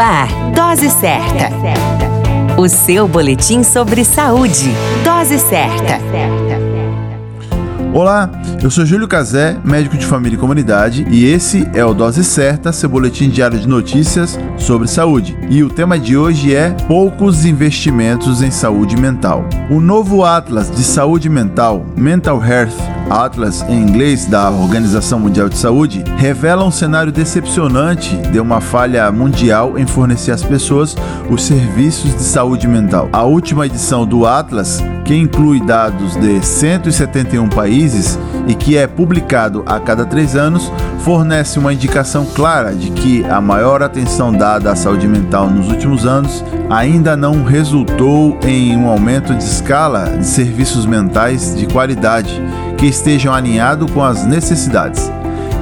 ar, Dose Certa. O seu boletim sobre saúde. Dose certa. Olá, eu sou Júlio Cazé, médico de família e comunidade, e esse é o Dose Certa, seu boletim diário de notícias sobre saúde. E o tema de hoje é poucos investimentos em saúde mental. O novo Atlas de Saúde Mental, Mental Health Atlas em inglês da Organização Mundial de Saúde, revela um cenário decepcionante de uma falha mundial em fornecer às pessoas os serviços de saúde mental. A última edição do Atlas, que inclui dados de 171 países e que é publicado a cada três anos, fornece uma indicação clara de que a maior atenção dada à saúde mental nos últimos anos ainda não resultou em um aumento de escala de serviços mentais de qualidade que estejam alinhados com as necessidades.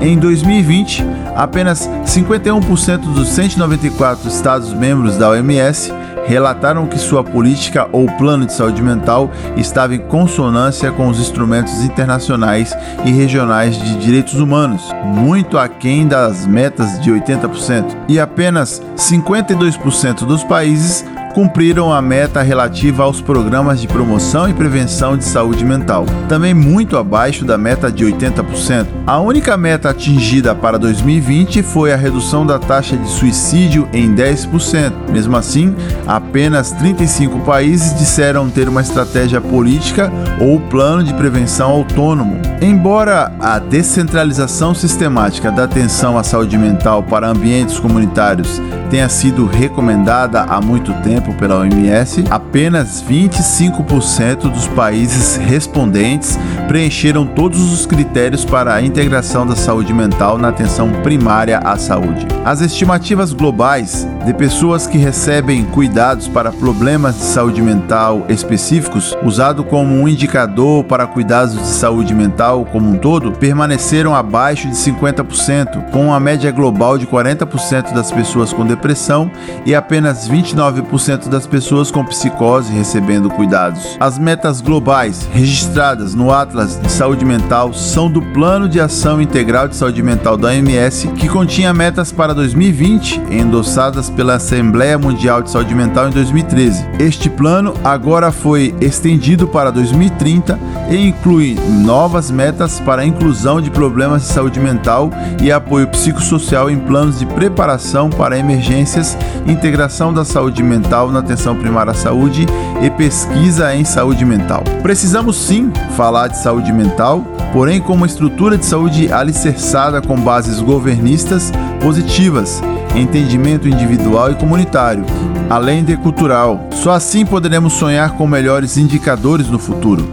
Em 2020, apenas 51% dos 194 Estados-membros da OMS relataram que sua política ou plano de saúde mental estava em consonância com os instrumentos internacionais e regionais de direitos humanos, muito aquém das metas de 80%, e apenas 52% dos países cumpriram a meta relativa aos programas de promoção e prevenção de saúde mental, também muito abaixo da meta de 80%. A única meta atingida para 2020 foi a redução da taxa de suicídio em 10%. Mesmo assim, apenas 35 países disseram ter uma estratégia política ou plano de prevenção autônomo. Embora a descentralização sistemática da atenção à saúde mental para ambientes comunitários tenha sido recomendada há muito tempo pela OMS, apenas 25% dos países respondentes preencheram todos os critérios para a integração da saúde mental na atenção primária à saúde. As estimativas globais de pessoas que recebem cuidados para problemas de saúde mental específicos, usado como um indicador para cuidados de saúde mental como um todo, permaneceram abaixo de 50%, com uma média global de 40% das pessoas com depressão e apenas 29% das pessoas com psicose recebendo cuidados. As metas globais registradas no Atlas de Saúde Mental são do Plano de Ação Integral de Saúde Mental da OMS, que continha metas para 2020 endossadas pela Assembleia Mundial de Saúde Mental em 2013. Este plano agora foi estendido para 2030 e inclui novas metas para a inclusão de problemas de saúde mental e apoio psicossocial em planos de preparação para emergências, integração da saúde mental na atenção primária à saúde e pesquisa em saúde mental. Precisamos sim falar de saúde mental, porém com uma estrutura de saúde alicerçada com bases governistas positivas entendimento individual e comunitário, além de cultural. Só assim poderemos sonhar com melhores indicadores no futuro.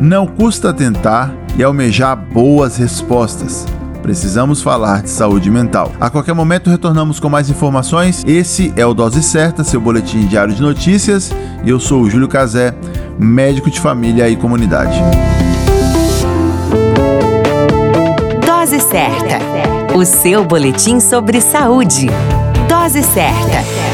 Não custa tentar e almejar boas respostas. Precisamos falar de saúde mental. A qualquer momento retornamos com mais informações. Esse é o Dose Certa, seu boletim diário de notícias. E eu sou o Júlio Cazé, médico de família e comunidade. Dose Certa, o seu boletim sobre saúde. Dose certa.